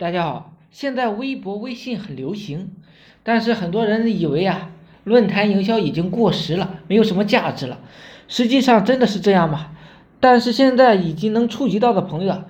大家好，现在微博、微信很流行，但是很多人以为啊，论坛营销已经过时了，没有什么价值了。实际上真的是这样吗？但是现在已经能触及到的朋友，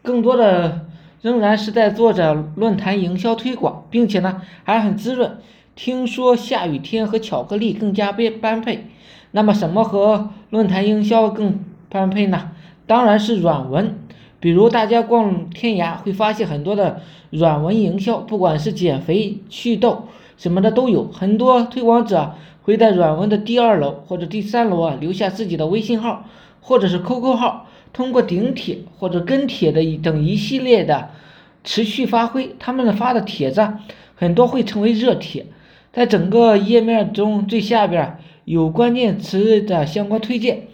更多的仍然是在做着论坛营销推广，并且呢还很滋润。听说下雨天和巧克力更加般般配，那么什么和论坛营销更般配呢？当然是软文。比如大家逛天涯会发现很多的软文营销，不管是减肥、祛痘什么的都有。很多推广者会在软文的第二楼或者第三楼啊留下自己的微信号或者是 QQ 号，通过顶帖或者跟帖的一等一系列的持续发挥，他们发的帖子很多会成为热帖。在整个页面中最下边有关键词的相关推荐，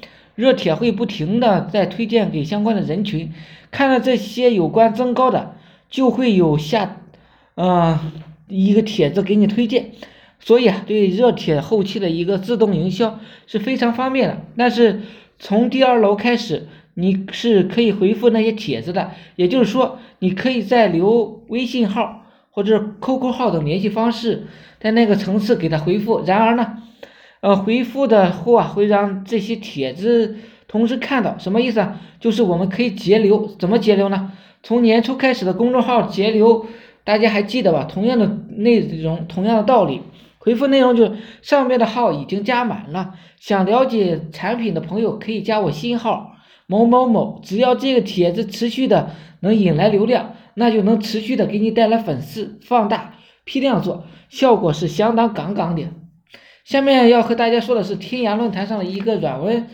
热帖会不停的在推荐给相关的人群，看到这些有关增高的，就会有下，嗯，一个帖子给你推荐，所以啊，对热帖后期的一个自动营销是非常方便的。但是从第二楼开始，你是可以回复那些帖子的，也就是说，你可以在留微信号。或者 QQ 号等联系方式，在那个层次给他回复。然而呢，呃，回复的后啊，会让这些帖子同时看到，什么意思啊？就是我们可以截流，怎么截流呢？从年初开始的公众号截流，大家还记得吧？同样的内容，同样的道理，回复内容就是上面的号已经加满了，想了解产品的朋友可以加我新号某某某，只要这个帖子持续的能引来流量。那就能持续的给你带来粉丝，放大批量做，效果是相当杠杠的。下面要和大家说的是天涯论坛上的一个软文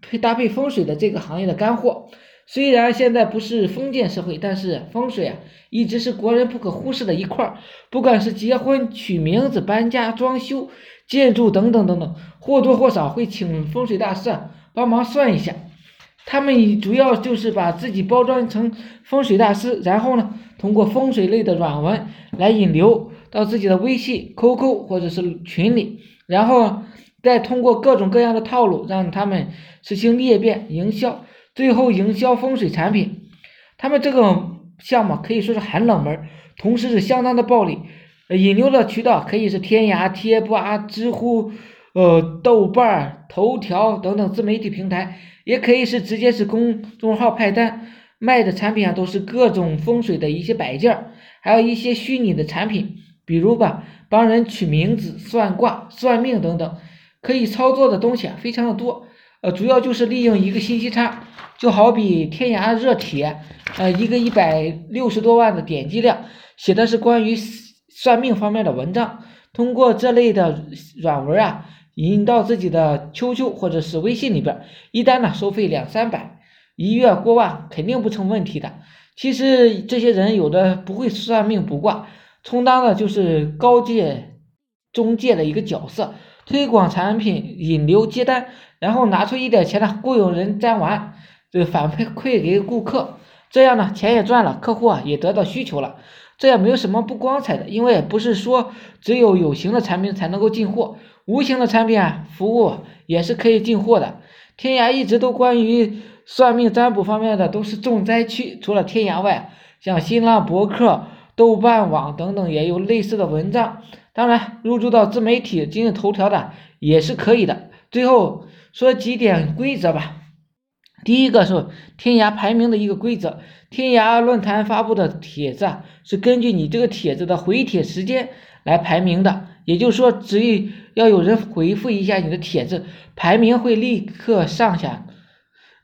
配搭配风水的这个行业的干货。虽然现在不是封建社会，但是风水啊一直是国人不可忽视的一块儿。不管是结婚、取名字、搬家、装修、建筑等等等等，或多或少会请风水大师啊帮忙算一下。他们主要就是把自己包装成风水大师，然后呢，通过风水类的软文来引流到自己的微信、QQ 或者是群里，然后再通过各种各样的套路让他们实行裂变营销，最后营销风水产品。他们这个项目可以说是很冷门，同时是相当的暴利。引流的渠道可以是天涯、贴吧、知乎。呃，豆瓣、头条等等自媒体平台，也可以是直接是公众号派单，卖的产品啊都是各种风水的一些摆件，还有一些虚拟的产品，比如吧，帮人取名字、算卦、算命等等，可以操作的东西啊非常的多。呃，主要就是利用一个信息差，就好比天涯热帖，呃，一个一百六十多万的点击量，写的是关于算命方面的文章，通过这类的软文啊。引到自己的 QQ 或者是微信里边，一单呢收费两三百，一月过万肯定不成问题的。其实这些人有的不会算命卜卦，充当的就是高阶中介的一个角色，推广产品、引流、接单，然后拿出一点钱呢雇佣人粘完，这反馈给顾客，这样呢钱也赚了，客户啊也得到需求了。这也没有什么不光彩的，因为不是说只有有形的产品才能够进货。无形的产品啊，服务也是可以进货的。天涯一直都关于算命占卜方面的都是重灾区，除了天涯外，像新浪博客、豆瓣网等等也有类似的文章。当然，入驻到自媒体、今日头条的也是可以的。最后说几点规则吧。第一个是天涯排名的一个规则，天涯论坛发布的帖子啊，是根据你这个帖子的回帖时间来排名的。也就是说，只要有人回复一下你的帖子，排名会立刻上下。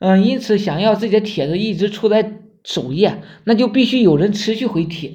嗯，因此想要自己的帖子一直处在首页，那就必须有人持续回帖。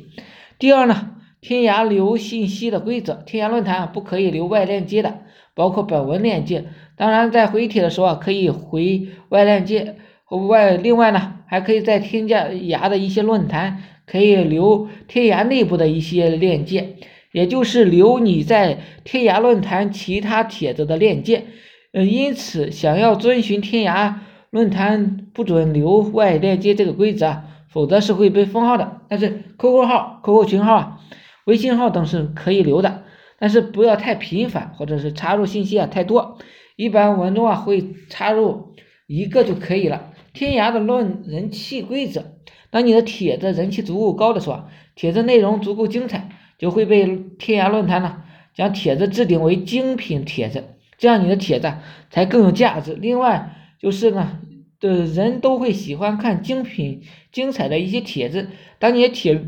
第二呢，天涯留信息的规则，天涯论坛不可以留外链接的，包括本文链接。当然，在回帖的时候啊，可以回外链接外。另外呢，还可以在天涯的一些论坛可以留天涯内部的一些链接。也就是留你在天涯论坛其他帖子的链接，嗯，因此想要遵循天涯论坛不准留外链接这个规则，否则是会被封号的。但是 QQ 号、QQ 群号啊、微信号等是可以留的，但是不要太频繁，或者是插入信息啊太多，一般文中啊会插入一个就可以了。天涯的论人气规则，当你的帖子人气足够高的时候，帖子内容足够精彩，就会被天涯论坛呢将帖子置顶为精品帖子，这样你的帖子才更有价值。另外就是呢，的人都会喜欢看精品精彩的一些帖子，当你的帖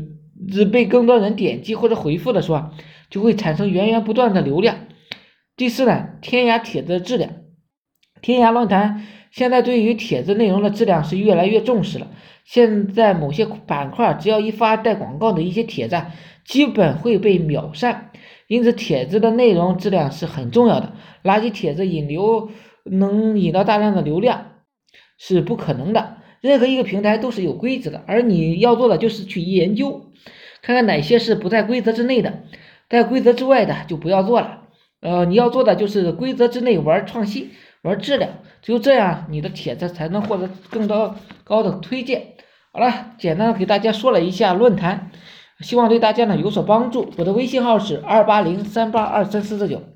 子被更多人点击或者回复的时候，就会产生源源不断的流量。第四呢，天涯帖子的质量，天涯论坛现在对于帖子内容的质量是越来越重视了。现在某些板块只要一发带广告的一些帖子，基本会被秒删，因此帖子的内容质量是很重要的。垃圾帖子引流能引到大量的流量是不可能的。任何一个平台都是有规则的，而你要做的就是去研究，看看哪些是不在规则之内的，在规则之外的就不要做了。呃，你要做的就是规则之内玩创新，玩质量，只有这样，你的帖子才能获得更多高的推荐。好了，简单的给大家说了一下论坛，希望对大家呢有所帮助。我的微信号是二八零三八二三四四九。